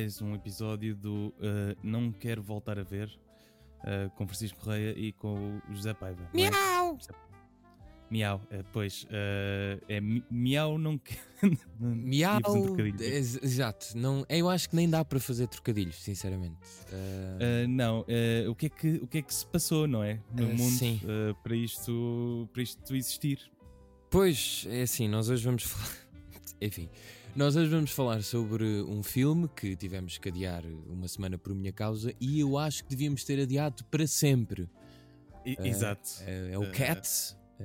mais um episódio do uh, Não Quero Voltar a Ver uh, com Francisco Correia e com o José Paiva. é? Miau! Miau, uh, pois uh, é mi- Miau não quero. Miau! Um. Ex- Exato. Não, eu acho que nem dá para fazer trocadilhos, sinceramente. Uh, Uh, não, uh, o, que é que, o que é que se passou, não é? No Uh, mundo sim. uh, para, isto, para isto existir. Pois, é assim, nós hoje vamos falar. Enfim, nós hoje vamos falar sobre um filme que tivemos que adiar uma semana por minha causa e eu acho que devíamos ter adiado para sempre. I- Uh, Exato. É, é o Uh, Cats. um,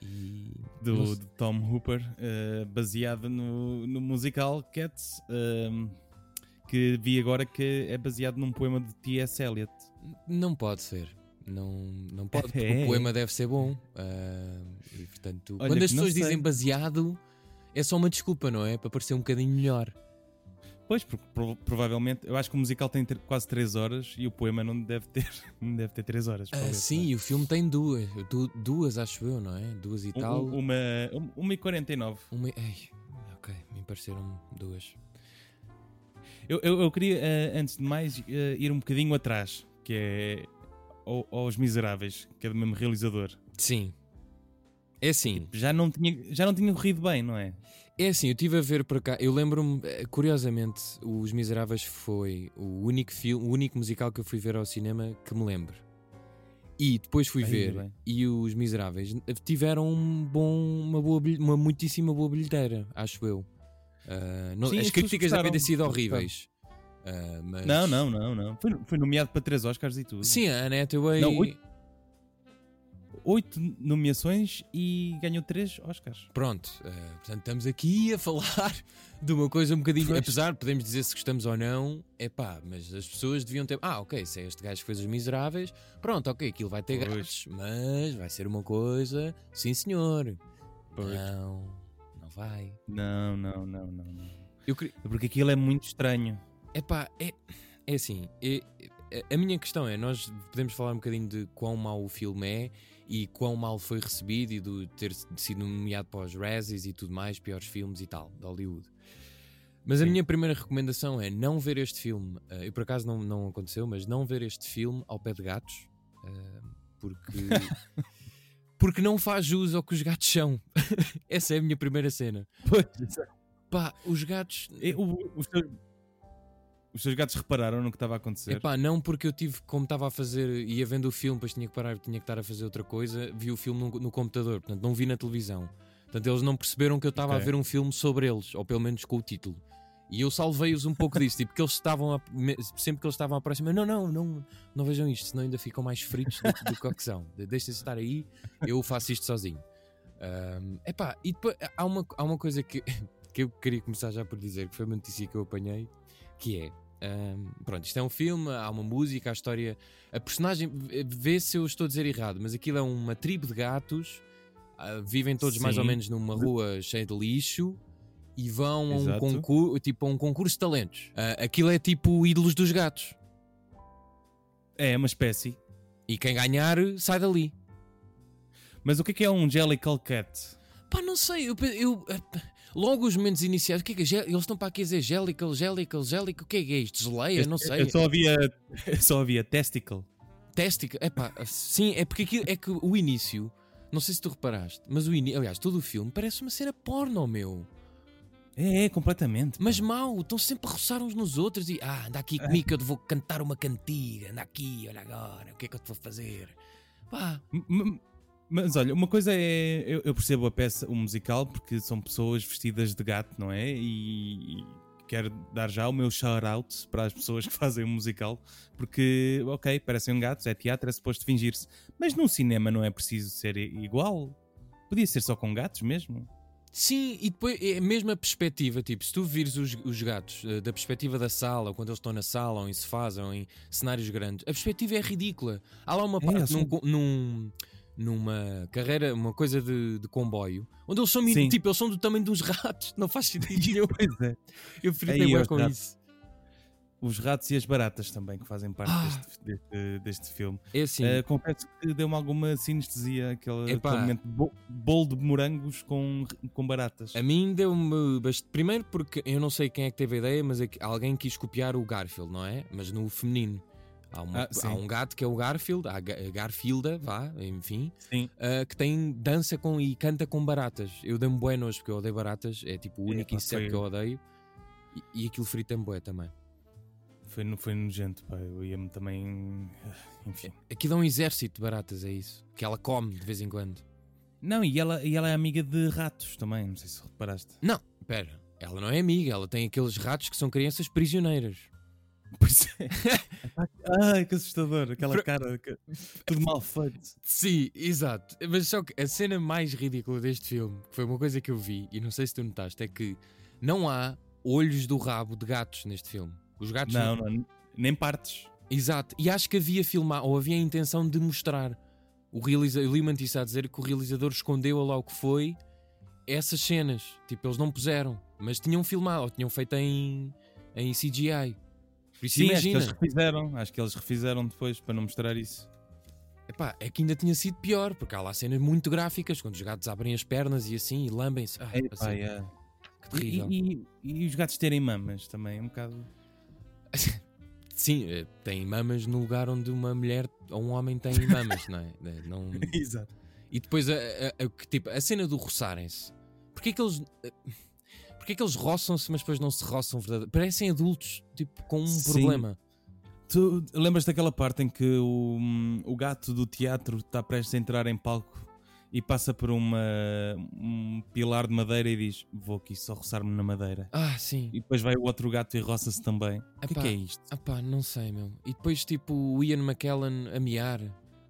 e. do, de Tom Hooper, uh, baseado no, no musical Cats, um, que vi agora que é baseado num poema de T.S. Eliot. Não pode ser. Não, não pode, porque É. o poema deve ser bom. e portanto, Olha quando as pessoas dizem baseado, é só uma desculpa, não é? Para parecer um bocadinho melhor. Pois, porque prova- provavelmente, eu acho que o musical tem quase 3 horas e o poema não deve ter, não deve ter 3 horas. Ah, sim, e o filme tem duas. du- duas, acho eu, não é? Duas e é? tal. Um- Uma, uma e 49. Uma. Ai, ok, me pareceram duas. Eu, eu, eu queria, eh, antes de mais, eh, ir um bocadinho atrás, que é ao- aos Miseráveis, que é do mesmo realizador. Sim. É assim, Já não tinha, já não tinha corrido bem, não é? é assim, eu estive a ver por cá. Eu lembro-me, eh, curiosamente, Os Miseráveis foi o único filme, o único musical que eu fui ver ao cinema que me lembro. E depois fui Aí, ver bem. e os Miseráveis tiveram um bom, uma, boa, uma muitíssima boa bilheteira, acho eu. Ah, não- Sim, as críticas devem ter sido horríveis. Ah, mas... Não, não, não, não. Foi, foi nomeado para 3 Oscars e tudo. Sim, a Anne Hathaway. Não, oito. Oito nomeações e ganhou 3 Oscars. Pronto, eh, portanto estamos aqui a falar de uma coisa um bocadinho. Pois. Apesar, podemos dizer se gostamos ou não, é pá, mas as pessoas deviam ter. Ah, ok, se é este gajo que fez os miseráveis, pronto, ok, aquilo vai ter gatos, mas vai ser uma coisa, sim senhor. Pois. Não, não vai. Não, não, não, não. não. Eu queria. Porque aquilo é muito estranho. Epá, é, é assim, é- é- a minha questão é, nós podemos falar um bocadinho de quão mau o filme é e quão mal foi recebido e de ter sido nomeado para os Razzies e tudo mais, piores filmes e tal, de Hollywood. Mas a Sim. minha primeira recomendação é não ver este filme, eh, e por acaso não, não aconteceu, mas não ver este filme ao pé de gatos, eh, porque... Porque não faz jus ao que os gatos são. Essa é a minha primeira cena. Pois. Pá, os gatos E os, teus, os teus gatos repararam no que estava a acontecer? Epá, não porque eu tive, como estava a fazer, ia vendo o filme, depois tinha que parar, tinha que estar a fazer outra coisa, vi o filme no, no computador, portanto não vi na televisão. Portanto eles não perceberam que eu estava Ok. a ver um filme sobre eles, ou pelo menos com o título. E eu salvei-os um pouco disso, tipo, que eles estavam, a, sempre que eles estavam a aproximar, não, não, não, não vejam isto, senão ainda ficam mais fritos do, do que o que são. De- Deixem-se estar aí, eu faço isto sozinho. Ahm, epá, e depois há uma, há uma coisa que, que eu queria começar já por dizer, que foi uma notícia que eu apanhei, que é Pronto, isto é um filme, há uma música, a história. A personagem, vê se eu estou a dizer errado, mas aquilo é uma tribo de gatos, ah, vivem todos mais ou Sim. menos numa rua cheia de lixo e vão a um concurso, tipo a um concurso de talentos. Ah, aquilo é tipo ídolos dos gatos. É uma espécie. E quem ganhar sai dali. Mas o que é que é um Jellicle Cat? Pá, não sei, eu, eu, ah, logo os momentos iniciais, o que é que é? Eles estão para aqui a dizer Jellicle, Jellicle, Jellicle, o que é que é isto? Geleia? Não sei. Eu só havia, só havia Testicle. Téstica, epá, sim, é porque aquilo, é que o início, não sei se tu reparaste, mas o início, aliás, todo o filme parece uma cena porno, meu. É, é, completamente. Mas mau, estão sempre a roçar uns nos outros e ah, anda aqui comigo que eu te vou cantar uma cantiga, anda aqui, olha agora, o que é que eu te vou fazer? Pá, m- Mas olha, uma coisa é. Eu, eu percebo a peça, o musical, porque são pessoas vestidas de gato, não é? E, e quero dar já o meu shout-out para as pessoas que fazem o musical, porque, ok, parecem gatos, é teatro, é suposto fingir-se. Mas num cinema não é preciso ser igual. Podia ser só com gatos mesmo. Sim, e depois é a mesma perspectiva, tipo, se tu vires os, os gatos eh, da perspectiva da sala, ou quando eles estão na sala, ou em sofás, ou em cenários grandes, a perspectiva é ridícula. Há lá uma É, parte num, co- num- numa carreira, uma coisa de, de comboio, onde eles são, Sim. tipo, eles são do tamanho de uns ratos, não faz sentido nenhum. Pois é. Eu fritei bem com ratos. isso. Os ratos e as baratas também, que fazem parte Ah. deste, deste, deste filme. É assim, Uh, confesso que deu-me alguma sinestesia, aquele, aquele momento bo- bolo de morangos com, com baratas. a mim deu-me bastante. Primeiro porque eu não sei quem é que teve a ideia, mas é alguém quis copiar o Garfield, não é? Mas no feminino. Há, uma- Ah, há um gato que é o Garfield, há a Ga- a Garfielda, vá, enfim, uh, que tem dança com e canta com baratas. Eu dei-me bué nojo porque eu odeio baratas, é tipo o único Epá, inseto que eu odeio. E, e aquilo frita-me bué também. Foi, foi nojento, pá. Eu ia-me também. Enfim. Aqui dá um exército de baratas, é isso. Que ela come de vez em quando. Não, e ela, e ela é amiga de ratos também, não sei se reparaste. Não, pera. Ela não é amiga, ela tem aqueles ratos que são crianças prisioneiras. Pois é. Ai, que assustador. Aquela Pro- cara. que- Tudo mal feito. Sim, exato. Mas só que a cena mais ridícula deste filme, que foi uma coisa que eu vi, e não sei se tu notaste, é que não há olhos do rabo de gatos neste filme. Os gatos. Não, não, nem partes. Exato. E acho que havia filmar, ou havia a intenção de mostrar. O realizador, eu li-me isso a dizer que o realizador escondeu lá o que foi essas cenas. Tipo, eles não puseram, mas tinham filmado, ou tinham feito em, em CGI. Sim, acho que eles refizeram. Acho que eles refizeram depois para não mostrar isso. Epá, é que ainda tinha sido pior, porque há lá cenas muito gráficas, quando os gatos abrem as pernas e assim, e lambem-se. Ah, Epá, assim, yeah. Que terrível. E, e- e os gatos terem mamas também, um bocado. Sim, eh, tem mamas no lugar onde uma mulher ou um homem tem mamas, não é? Eh, Não... Exato. E depois a, a- a- tipo, a cena do roçarem-se. Porquê que eles. Eh, Porquê que eles roçam-se, mas depois não se roçam verdadeiramente? Parecem adultos, tipo, com um Sim. problema. Tu lembras daquela parte em que o, o gato do teatro está prestes a entrar em palco e passa por uma, um pilar de madeira e diz: Vou aqui só roçar-me na madeira. Ah, sim. E depois vai o outro gato e roça-se também. O que, é que é isto? Ah pá, não sei, meu. E depois, tipo, o Ian McKellen a miar.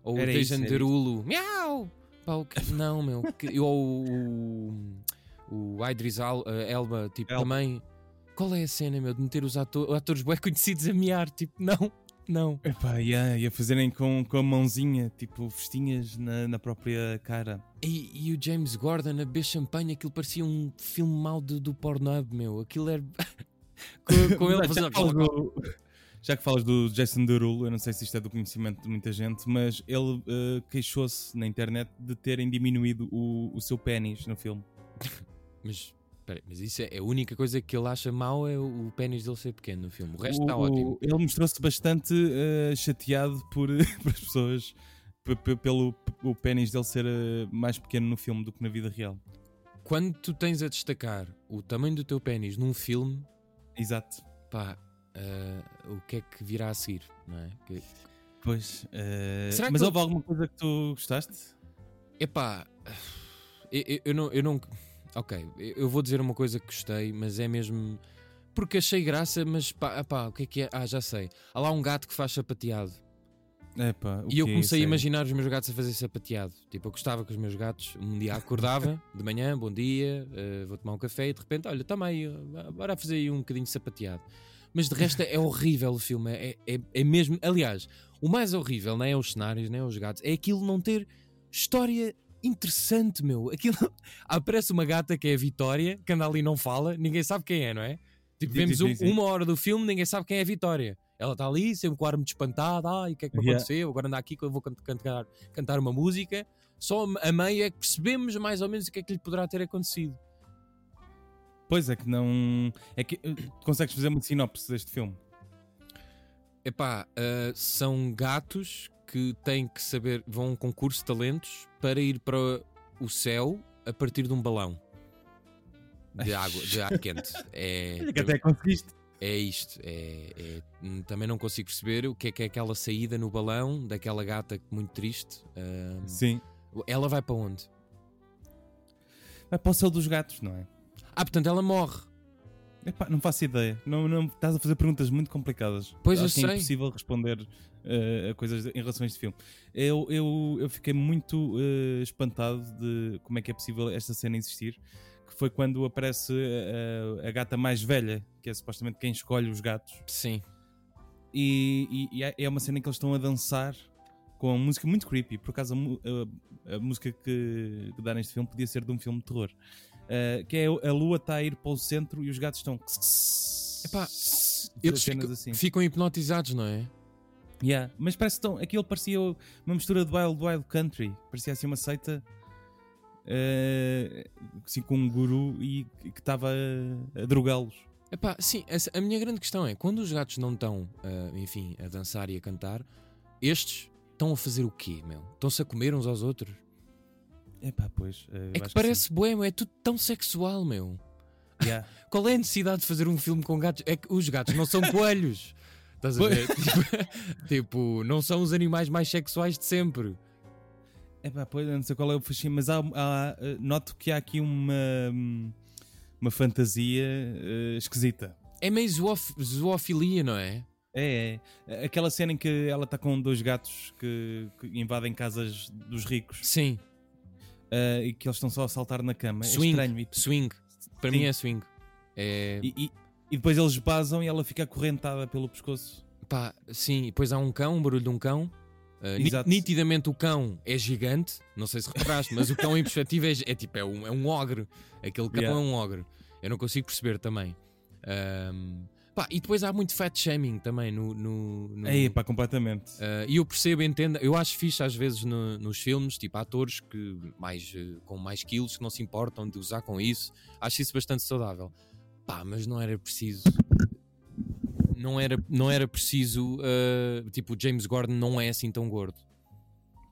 Ou Era o era Derulo. Miau! Pá, que- Não, meu. Que- Ou o, o Idris Al- eh, Elba, tipo, também. Qual é a cena, meu, de meter os ato- atores bem conhecidos a miar? Tipo, não, não. Epá, yeah, e a fazerem com, com a mãozinha, tipo, festinhas na, na própria cara. E, e o James Gordon a beber champanhe, aquilo parecia um filme mau do, do Pornhub, meu. Aquilo era. com, com ele fazendo. já que falas do Jason Derulo, eu não sei se isto é do conhecimento de muita gente, mas ele eh, queixou-se na internet de terem diminuído o, o seu pênis no filme. Mas, peraí, mas isso é, a única coisa que ele acha mau é o, o pênis dele ser pequeno no filme. O resto está ótimo. Ele mostrou-se bastante eh, chateado por, por as pessoas pelo o pênis dele ser eh, mais pequeno no filme do que na vida real. Quando tu tens a destacar o tamanho do teu pênis num filme, Exato. pá, ah, o que é que virá a seguir, não é? Que, Pois. eh, Será que mas ele- houve alguma coisa que tu gostaste? epá, eu- eu não, eu não. Ok, eu vou dizer uma coisa que gostei, mas é mesmo. Porque achei graça, mas pá, epá, o que é que é? Ah, já sei. Há lá um gato que faz sapateado. Epá, o E eu comecei a Sério? imaginar os meus gatos a fazer sapateado. Tipo, eu gostava que os meus gatos um dia acordava de manhã, bom dia, eh, vou tomar um café e de repente, olha, toma aí, eh, bora fazer aí um bocadinho de sapateado. Mas de resto é horrível o filme. É, é, é mesmo. Aliás, o mais horrível não é os cenários, nem os gatos, é aquilo não ter história interessante, meu. Aquilo. Aparece uma gata que é a Vitória, que anda ali e não fala, ninguém sabe quem é, não é? Tipo, Sim, vemos sim, um- sim. uma hora do filme, ninguém sabe quem é a Vitória. Ela está ali, sempre com o ar muito espantado. Ai, o que é que me Yeah. aconteceu? Agora anda aqui que eu vou can- cantar, cantar uma música. Só a meio é que percebemos mais ou menos o que é que lhe poderá ter acontecido. Pois é que não. É que eh, consegues fazer uma sinopse deste filme. Epá, ah, são gatos que têm que saber, vão a um concurso de talentos para ir para o céu a partir de um balão de água, de ar quente. É, Olha que até conseguiste. é isto. É, é- hum, também não consigo perceber o que é que é aquela saída no balão daquela gata muito triste. Ah, Sim. ela vai para onde? Vai para o céu dos gatos, não é? Ah, portanto ela morre. Epá, não faço ideia. Não, não, estás a fazer perguntas muito complicadas. Pois eu Acho que é sei. impossível responder eh, a coisas em relação a este filme. Eu, eu, eu fiquei muito eh, espantado de como é que é possível esta cena existir. Que foi quando aparece eh, a gata mais velha, que é supostamente quem escolhe os gatos. Sim. E, e- e é- é uma cena em que eles estão a dançar com a música muito creepy. Por acaso, a, a- a música que, que dá neste filme podia ser de um filme de terror. Uh, que é a lua está a ir para o centro e os gatos estão. Epá, Eles ficam, assim. ficam hipnotizados, não é? Yeah. Mas parece tão. Aquilo parecia uma mistura de Wild Wild Country. Parecia assim uma seita. eh, assim, com um guru e que estava a, a drogá-los. Epá, sim, essa- a minha grande questão é, quando os gatos não estão, ah, enfim, a dançar e a cantar, estes estão a fazer o quê, meu? Estão-se a comer uns aos outros? Epá, pois. eh, eu É que parece meu, é tudo tão sexual, meu. Yeah. Qual é a necessidade de fazer um filme com gatos? É que os gatos não são coelhos. Estás a Pois. ver? Tipo, tipo, não são os animais mais sexuais de sempre. Epá, pois, eu não sei qual é o fascínio, mas há, há, eh, noto que há aqui uma, uma fantasia eh, esquisita. É meio zoof- zoofilia, não é? É, é. Aquela cena em que ela está com dois gatos que, que invadem casas dos ricos Sim, eh, e que eles estão só a saltar na cama. Swing. É estranho. Swing. Para Sim. mim é swing. É, e, e- e depois eles basam e ela fica acorrentada pelo pescoço. Pá, sim, e depois há um cão, um barulho de um cão. Uh, Exato. nitidamente o cão é gigante, não sei se reparaste, mas o cão em perspectiva é, é tipo, é um, é um ogre. Aquele cão Yeah. é um ogre. Eu não consigo perceber também. Ahm, pá, e depois há muito fat shaming também no. no, no- É, pá, completamente. Uh, e eu percebo, entendo, eu acho fixe às vezes no- nos filmes, tipo atores que mais, uh, com mais quilos que não se importam de usar com isso, acho isso bastante saudável. Pá, mas não era preciso. Não era, não era preciso. uh, tipo, o James Gordon não é assim tão gordo.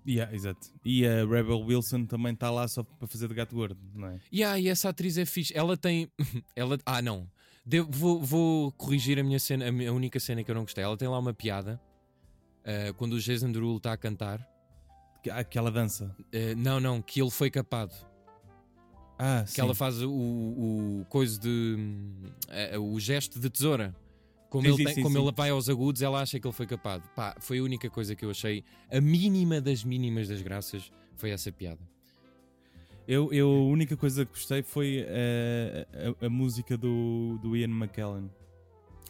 Yeah, exato. E a Rebel Wilson também está lá só para fazer de gato gordo, não é? E ah, e essa atriz é fixe. Ela tem. ela, ah, não. Devo- vou, vou corrigir a minha cena, a, minha- a única cena que eu não gostei. Ela tem lá uma piada uh, quando o Jason Derulo está a cantar. Que- Aquela dança. Uh, não, não, que ele foi capado. Ah, que sim. ela faz o, o coisa de hum, eh, o gesto de tesoura. Como, Sim, ele, tem- sim, como ele vai aos agudos, ela acha que ele foi capado. Pá, foi a única coisa que eu achei, a mínima das mínimas das graças, foi essa piada. Eu, eu, a única coisa que gostei foi eh, a, a música do, do Ian McKellen.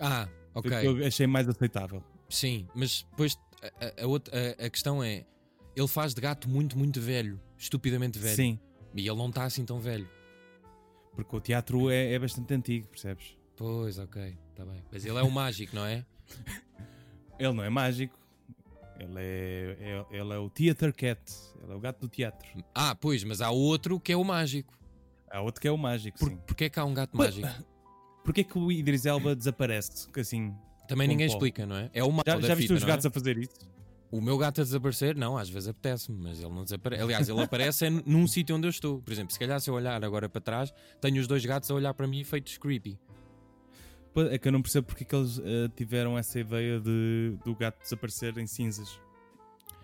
Ah, Foi ok. que Eu achei mais aceitável. Sim, mas depois a, a- a outra, a, a questão é: ele faz de gato muito, muito velho, estupidamente velho. Sim, E ele não está assim tão velho. porque o teatro é, é bastante antigo, percebes? Pois, ok, está bem. Mas ele é o mágico, não é? Ele não é mágico. Ele é, é- ele é o Theater Cat. Ele é o gato do teatro. Ah, pois, mas há outro que é o mágico. Há outro que é o mágico, Por, sim. Porquê é que há um gato Pois, mágico? Porquê que o Idris Elba desaparece? Assim, Também ninguém pó. explica, não é? É o mal já, da já viste fita, os é? gatos a fazer isso? O meu gato a desaparecer, não, às vezes apetece-me, mas ele não desaparece. Aliás, ele aparece é num sítio onde eu estou. Por exemplo, se calhar se eu olhar agora para trás, tenho os dois gatos a olhar para mim feitos creepy. É que eu não percebo porque é que eles eh, tiveram essa ideia de, do gato desaparecer em cinzas.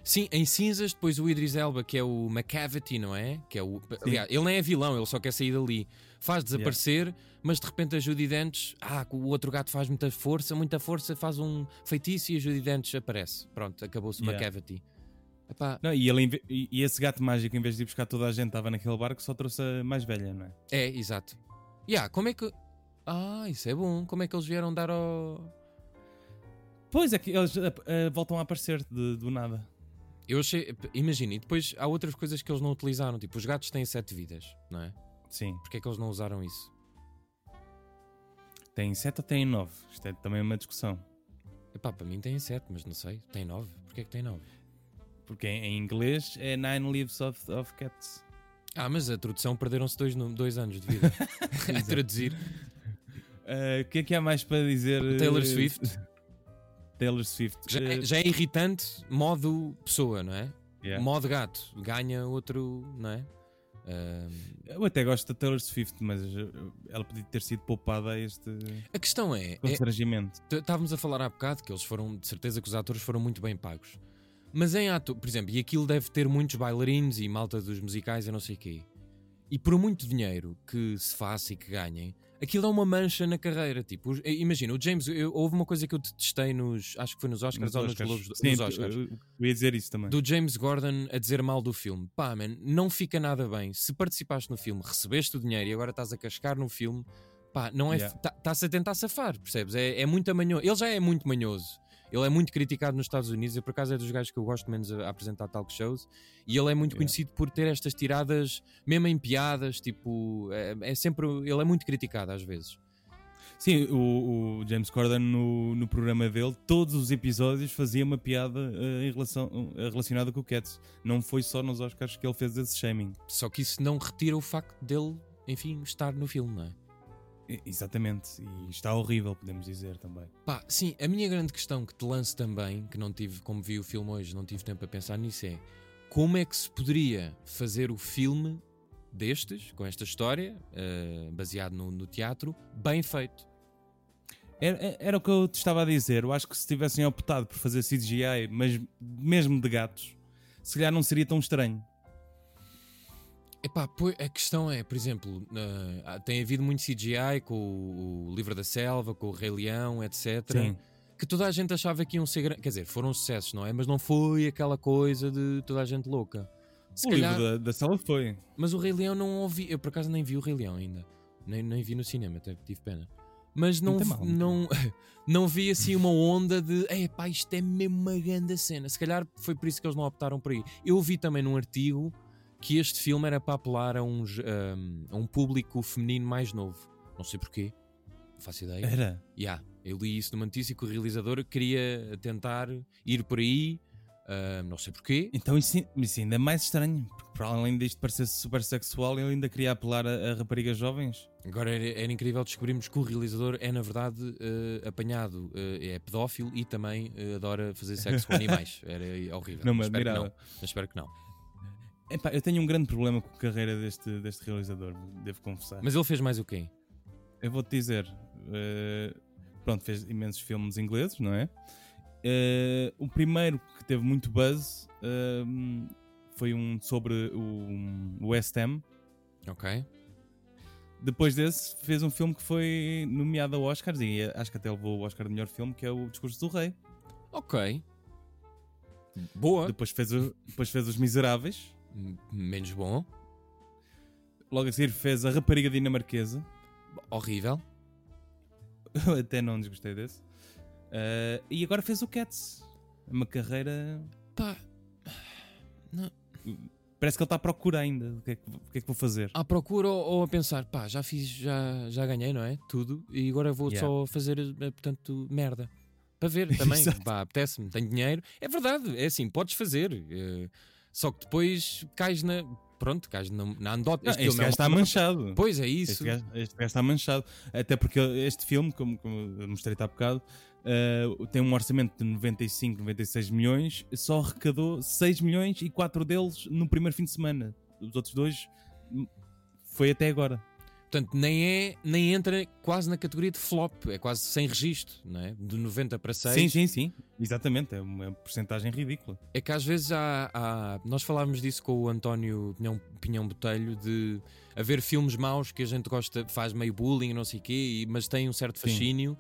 Sim, em cinzas, depois o Idris Elba, que é o McCavity, não é? Que é o... Aliás, ele nem é vilão, ele só quer sair dali. Faz desaparecer, mas de repente a Judy Dentes, ah, o outro gato faz muita força, muita força, faz um feitiço e a Judy Dentes aparece. Pronto, acabou-se o Yeah. McCavity. Epá, Não, e, ele, e, e esse gato mágico, em vez de ir buscar toda a gente, estava naquele barco, só trouxe a mais velha, não é? É, exato. Yeah, como é que. Ah, isso é bom. Como é que eles vieram dar ao. Pois é que eles eh, eh, voltam a aparecer de- do nada. Eu achei. Imagina, e depois há outras coisas que eles não utilizaram. Tipo, os gatos têm sete vidas, não é? Sim. Porquê é que eles não usaram isso? Tem 7 ou tem 9? Isto é também uma discussão. Epá, para mim tem sete, mas não sei. Tem nove. Porquê é que tem nove? Porque em, inglês é Nine Leaves of, of Cats. Ah, mas a tradução perderam-se dois, dois anos de vida a traduzir. Eh, O que é que há mais para dizer? eh, Taylor Swift. Taylor Swift. Já, é- Eh, já é irritante modo pessoa, não é? yeah. Modo gato. Ganha outro, não é? Eu até gosto da Taylor Swift, mas eh, ela podia ter sido poupada a este a questão é, é constrangimento. T- Estávamos a falar há bocado que eles foram, de certeza que os atores foram muito bem pagos. Mas em ato, por exemplo, e aquilo deve ter muitos bailarinos e malta dos musicais e não sei o quê. E por muito dinheiro que se faça e que ganhem, aquilo é uma mancha na carreira. Tipo, imagina, o James, eu- houve uma coisa que eu detestei nos, acho que foi nos Oscars ou nos Oscars. Globos, Sim, nos Oscars. eu- ia dizer isso também. Do James Gordon a dizer mal do filme. Pá, man, não fica nada bem. Se participaste no filme, recebeste o dinheiro e agora estás a cascar no filme, pá, não é. Yeah. Está-se a tentar safar, percebes? É, é muito manhoso. Ele já é muito manhoso. Ele é muito criticado nos Estados Unidos. Eu, por acaso, é dos gajos que eu gosto menos a, a apresentar talk shows. E ele é muito Yeah. conhecido por ter estas tiradas, mesmo em piadas. Tipo, é, é sempre. Ele é muito criticado às vezes. Sim, o, o James Corden no, no programa dele, todos os episódios fazia uma piada uh, em relação, uh, relacionada com o Cats. Não foi só nos Oscars que ele fez esse shaming. Só que isso não retira o facto dele, enfim, estar no filme, não é? Exatamente, e está horrível, podemos dizer também. Pá, sim, a minha grande questão que te lanço também, que não tive, como vi o filme hoje, não tive tempo a pensar nisso, é como é que se poderia fazer o filme destes, com esta história, eh, baseado no, no teatro, bem feito? Era, era o que eu te estava a dizer. Eu acho que se tivessem optado por fazer CGI, mas mesmo de gatos, se calhar não seria tão estranho. Epá, a questão é, por exemplo, eh, tem havido muito CGI com o, Livro da Selva, com o Rei Leão, etc. Sim. Que toda a gente achava que iam ser grandes. Quer dizer, foram sucessos, não é? Mas não foi aquela coisa de toda a gente louca. Se o calhar, livro da, da sala foi. Mas o Rei Leão não ouvi. Eu por acaso nem vi o Rei Leão ainda. Nem, nem vi no cinema, até tive pena. Mas não, Não não não, vi assim uma onda de é pá, isto é mesmo uma grande cena. Se calhar foi por isso que eles não optaram por aí. Eu vi também num artigo que este filme era para apelar a, uns, um, a um público feminino mais novo. Não sei porquê, não faço ideia. Era. Yeah, eu li isso numa notícia que o realizador queria tentar ir por aí, ah, não sei porquê. Então isso, isso ainda é mais estranho, porque para além disto parecer super sexual, ele ainda queria apelar a, a raparigas jovens. Agora era, era incrível descobrirmos que o realizador é, na verdade, eh, apanhado, eh, é pedófilo e também adora fazer sexo com animais. Era horrível. Não mas espero que não. Mas espero que não. Epá, eu tenho um grande problema com a carreira deste, deste realizador, devo confessar. Mas ele fez mais o quê? Eu vou-te dizer, eh, pronto, fez imensos filmes ingleses, não é? Eh, o primeiro que teve muito buzz eh, foi um sobre o, West Ham. Ok. Depois desse, fez um filme que foi nomeado a Oscars e acho que até levou o Oscar de melhor filme, que é o Discurso do Rei. Ok. Boa. Depois fez, o- depois fez Os Miseráveis. Menos bom. Logo a seguir fez A Rapariga Dinamarquesa. Horrível. Eu até não desgostei desse. Eh, e agora fez o Cats. Uma carreira. Pá, Parece que ele está à procura ainda. O que é que, o que, é que vou fazer? à procura ou, ou a pensar, pá, já fiz, já, já ganhei, não é? Tudo. E agora vou Yeah. só fazer, eh, portanto, merda. Para ver também. Pá, apetece-me, tenho dinheiro. É verdade, é assim, podes fazer. eh, só que depois cais na. Pronto, cais na, na andota. Não, Este este é gajo está manchado. Pois é Este isso. gajo, este gajo está manchado. Até porque este filme, como, como mostrei-te há bocado, eh, tem um orçamento de 95, 96 milhões, só arrecadou 6 milhões e 4 deles no primeiro fim de semana. Os outros dois hum, foi até agora. Portanto, nem, é, nem entra quase na categoria de flop. É quase sem registro, não é? De 90 para 6. Sim, sim, sim. Exatamente. É uma porcentagem ridícula. É que às vezes há, há- Nós falávamos disso com o António Pinhão, Pinhão Botelho de haver filmes maus que a gente gosta, faz meio bullying, não sei o quê, mas tem um certo Sim. fascínio.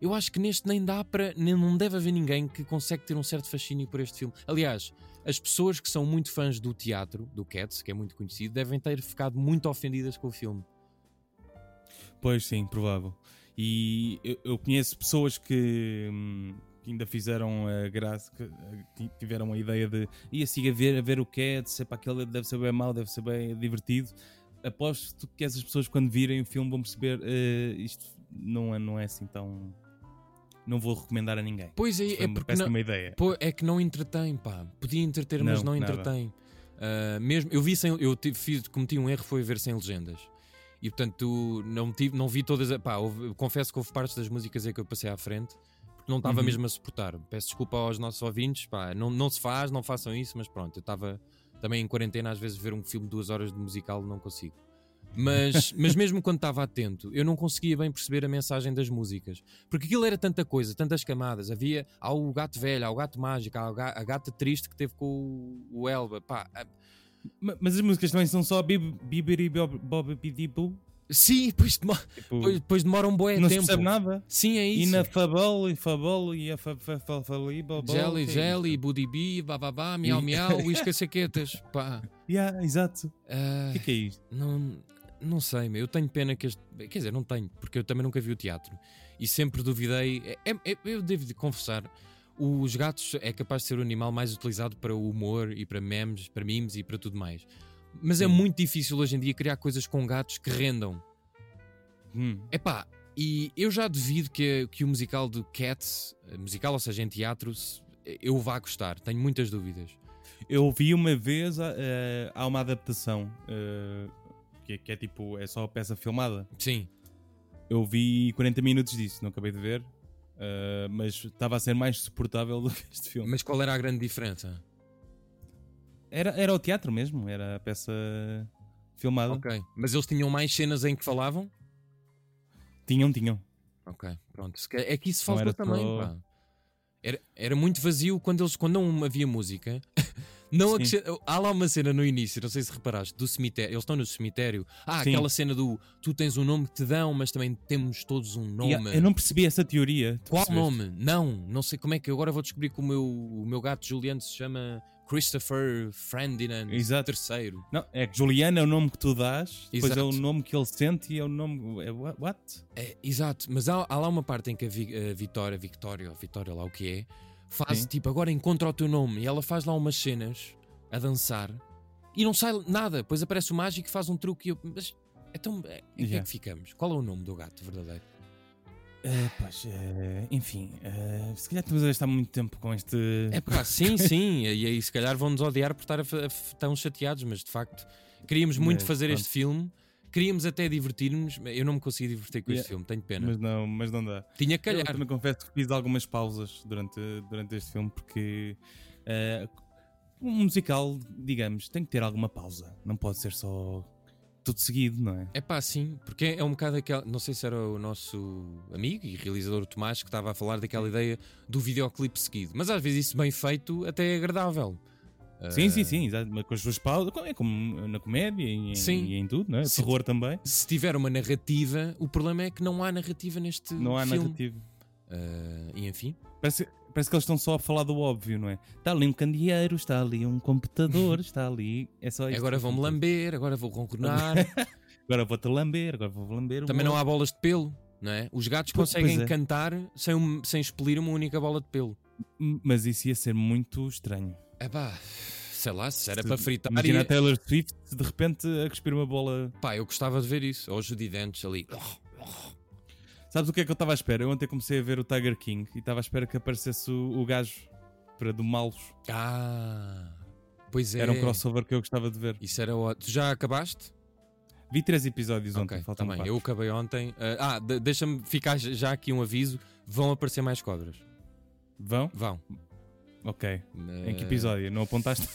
Eu acho que neste nem dá para. Nem, não deve haver ninguém que consegue ter um certo fascínio por este filme. Aliás, as pessoas que são muito fãs do teatro, do Cats, que é muito conhecido, devem ter ficado muito ofendidas com o filme. Pois sim, provável. E eu, eu conheço pessoas que, hum, que ainda fizeram a graça, que, tiveram a ideia de ir assim a ver, a ver o que é, de ser para aquele deve ser bem mau, deve ser bem divertido. Aposto que essas pessoas, quando virem o filme, vão perceber eh, isto não é, não é assim tão. Não vou recomendar a ninguém. Pois é, é porque. Não, ideia. Pô, é que não entretém, pá. Podia entreter, mas Não, não nada. entretém. Ah, mesmo, eu vi sem. Eu tive, fiz, cometi um erro, foi ver sem legendas. E portanto, não, tive, não vi todas. a- Pá, houve- confesso que houve partes das músicas aí que eu passei à frente porque não estava Uhum. mesmo a suportar. Peço desculpa aos nossos ouvintes, pá. Não, não se faz, não façam isso, mas pronto, eu estava também em quarentena, às vezes ver um filme de duas horas de musical não consigo. Mas, mas mesmo quando estava atento, eu não conseguia bem perceber a mensagem das músicas. Porque aquilo era tanta coisa, tantas camadas. Havia há o gato velho, há o gato mágico, há a gata triste que teve com o, o Elba. Pá, Mas as músicas também são só bib- bibiri bob bob bidi boo. sim, depois, demo- Tipo, depois, depois demora um bué não se tempo. percebe nada. Sim, é E isso. na Fabol, e Fabol, e a fa- fa- fa- fali, bobol, Jelly, é jelly, budibi, bababá, miau, miau, isca saquetas. Pá, Yeah, exato. ah, O que é que é isto? Não, não sei, eu tenho pena que este. Quer dizer, não tenho, porque eu também nunca vi o teatro e sempre duvidei. é- é- eu devo de confessar, os gatos é capaz de ser o animal mais utilizado para o humor e para memes, para memes e para tudo mais. Mas é muito difícil hoje em dia criar coisas com gatos que rendam. Hum. Epá, E eu já duvido que, que o musical do Cats, eh, musical, ou seja, em teatro, se- eu vá gostar. Tenho muitas dúvidas. Eu vi uma vez, eh, há uma adaptação eh, que, é- que é tipo, é só a peça filmada. Sim, Eu vi 40 minutos disso, não acabei de ver, eh, mas estava a ser mais suportável do que este filme. mas qual era a grande diferença? Era, era o teatro mesmo, era a peça filmada. Ok. Mas eles tinham mais cenas em que falavam? Tinham, tinham. Ok, pronto. É que isso era também, pá. Era, era muito vazio quando eles quando não havia música. Não Sim. acrescent- Há lá uma cena no início, não sei se reparaste, do cemitério. Eles estão no cemitério. Ah, Sim. aquela cena do tu tens um nome que te dão, mas também temos todos um nome. Eu não percebi essa teoria. Qual percebeste? nome? Não, não sei como é que agora vou descobrir que o meu, o meu gato Juliano se chama Christopher Ferdinand Exato. terceiro. Não, é que Juliana é o nome que tu dás, depois é o Exato. nome que ele sente e é o nome. É, what? É, exato, mas há, há lá uma parte em que a, Vi- a Vitória, Victória, ou Vitória lá o que é, faz Sim. tipo, agora encontra o teu nome e ela faz lá umas cenas a dançar e não sai nada. Depois aparece o mágico e faz um truque. E eu, mas então, é, em que é que ficamos? Qual é o nome do gato verdadeiro? Eh, pois, eh, enfim, eh, se calhar estamos a gastar muito tempo com este. É pá, sim, sim, e aí se calhar vão-nos odiar por estar a, a tão chateados, mas de facto queríamos muito Mas, fazer pronto. este filme. Queríamos até divertir-nos, eu não me consegui divertir com este Yeah. filme, tenho pena. Mas não, mas não dá. Tinha que Eu calhar. também confesso que fiz algumas pausas durante, durante este filme porque eh, um musical, digamos, tem que ter alguma pausa. Não pode ser só tudo seguido, não é? É pá, sim, porque é um bocado aquela. Não sei se era o nosso amigo e realizador Tomás que estava a falar daquela ideia do videoclipe seguido, mas às vezes isso bem feito até é agradável. Sim, Ah, sim, sim, exato, mas com as suas pausas, é como na comédia e em, Sim. e em tudo, não é? Sim. Terror também. Se tiver uma narrativa, o problema é que não há narrativa neste Não há filme. narrativa. Ah, e enfim, Parece, parece que eles estão só a falar do óbvio, não é? Está ali um candeeiro, está ali um computador, está ali. É só isto. agora vão-me lamber, agora vou ronronar. Agora vou-te lamber, agora vou lamber. Também não há bolas de pelo, não é? Os gatos Pois- conseguem pois é. cantar sem, sem expelir uma única bola de pelo. Mas isso ia ser muito estranho. É pá, sei lá, se era Se- para fritar. Imagina ia- a Taylor Swift de repente a cuspir uma bola. Pá, eu gostava de ver isso. Ou os Dentes ali. Sabes o que é que eu estava à espera? Eu ontem comecei a ver o Tiger King e estava à espera que aparecesse o, o gajo para domá-los. Ah, pois é. Era um crossover que eu gostava de ver. Isso era ótimo. Tu já acabaste? Vi três episódios ontem, ok, faltam bem. quatro. Eu acabei ontem. Ah, ah, de- deixa-me ficar já aqui um aviso. Vão aparecer mais cobras. Vão? Vão. Ok. Em que episódio? Não apontaste?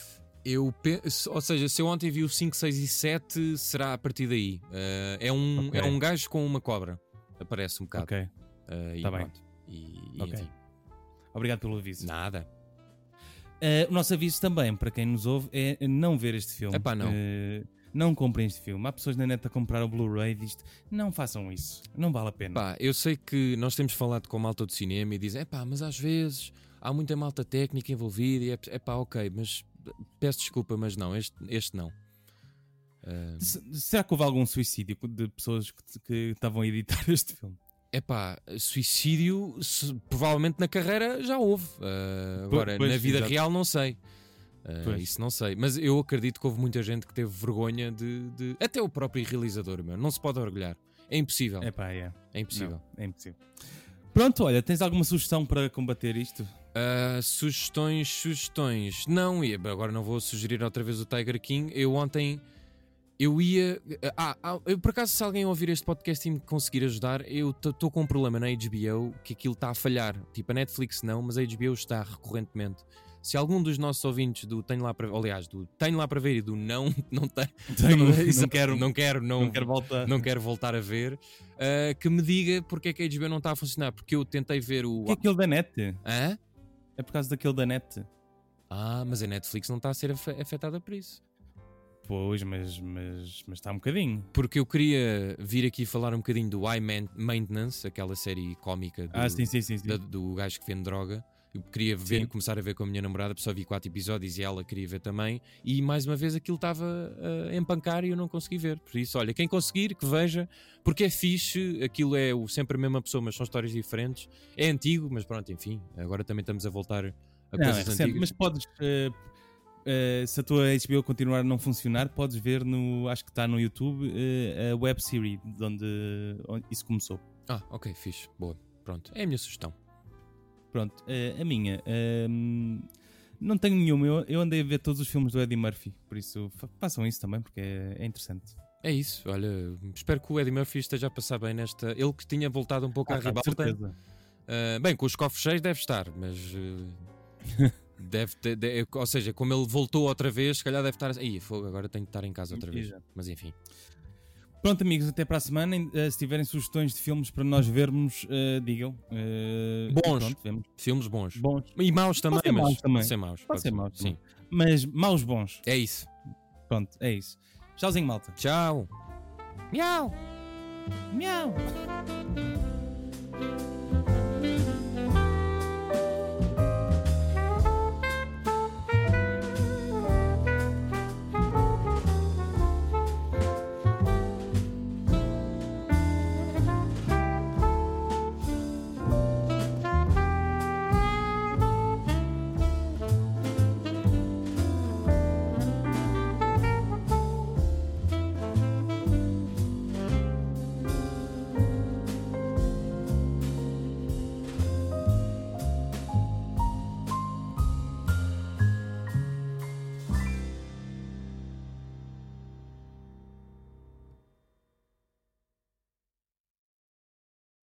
Eu pe- se- ou seja, se eu ontem vi o 5, 6 e 7, será a partir daí. Eh, é, um, Ok. é um gajo com uma cobra. Aparece um bocado. ok. E Tá bem. E, e Ok. enfim. Obrigado pelo aviso. Nada. Eh, o nosso aviso também, para quem nos ouve, é não ver este filme. Epá, não. Eh, não comprem este filme. Há pessoas na net a comprar o Blu-ray disto. Não façam isso. Não vale a pena. Pá, eu sei que nós temos falado com malta do cinema e dizem, é pá, mas às vezes há muita malta técnica envolvida e é, é pá, ok, mas peço desculpa, mas não, este, este não. Se- Será que houve algum suicídio de pessoas que, que estavam a editar este filme? É pá, suicídio se- provavelmente na carreira já houve. Ah, agora, pois, na vida exato. real não sei. Pois. isso não sei. Mas eu acredito que houve muita gente que teve vergonha de. de- Até o próprio realizador, meu. Não se pode orgulhar. É impossível. É pá, é. É impossível. Não, é impossível. Pronto, olha, tens alguma sugestão para combater isto? Ah, sugestões, sugestões. Não, e agora não vou sugerir outra vez o Tiger King. Eu ontem eu ia. Ah, ah, eu, por acaso, se alguém ouvir este podcast e me conseguir ajudar, eu estou com um problema na HBO que aquilo está a falhar. Tipo, a Netflix não, mas a HBO está recorrentemente. Se algum dos nossos ouvintes do Tenho Lá para ver, aliás, do Tenho Lá para ver e do Não, não tem, Tenho- não Exato, quero- não quero, não, Não quero voltar. não quero voltar a ver, ah, que me diga porque é que a HBO não está a funcionar. Porque eu tentei ver o. O que é aquele da net? Hã? É por causa daquele da net. Ah, mas a Netflix não está a ser afe- afetada por isso. Pois, mas, mas, mas está um bocadinho. Porque eu queria vir aqui falar um bocadinho do Man- Maintenance, aquela série cómica do, Ah, sim, sim. sim. da- do gajo que vende droga. Eu queria ver, Sim. começar a ver com a minha namorada, só vi quatro episódios e ela queria ver também. E mais uma vez aquilo estava a empancar e eu não consegui ver. Por isso, olha, quem conseguir, que veja, porque é fixe, aquilo é o- sempre a mesma pessoa, mas são histórias diferentes. É antigo, mas pronto, enfim, agora também estamos a voltar a Não, é coisas recente, antigas. mas podes. eh, eh, se a tua HBO continuar a não funcionar, podes ver no. Acho que está no YouTube eh, a web series de onde, onde isso começou. Ah, ok, fixe. Boa. Pronto. É a minha sugestão. Pronto, eh, a minha. ehm, não tenho nenhuma. Eu, eu andei a ver todos os filmes do Eddie Murphy, por isso fa- façam isso também, porque é, é interessante. É isso. Olha, espero que o Eddie Murphy esteja a passar bem nesta. Ele que tinha voltado um pouco à Ah, de ribalta. certeza. Ah, bem, com os cofres cheios deve estar, mas. eh, deve ter, de- ou seja, como ele voltou outra vez, se calhar deve estar. Fogo, agora tenho que estar em casa outra vez. Mas enfim. Pronto, amigos, até para a semana. Eh, Se tiverem sugestões de filmes para nós vermos, eh, digam. E Bons. Pronto. Filmes bons. Bons. E maus também, mas. maus também. Pode ser maus. Pode ser maus Sim. Mas maus bons. É isso. Pronto, é isso. Tchauzinho, malta. Tchau. Miau. Miau.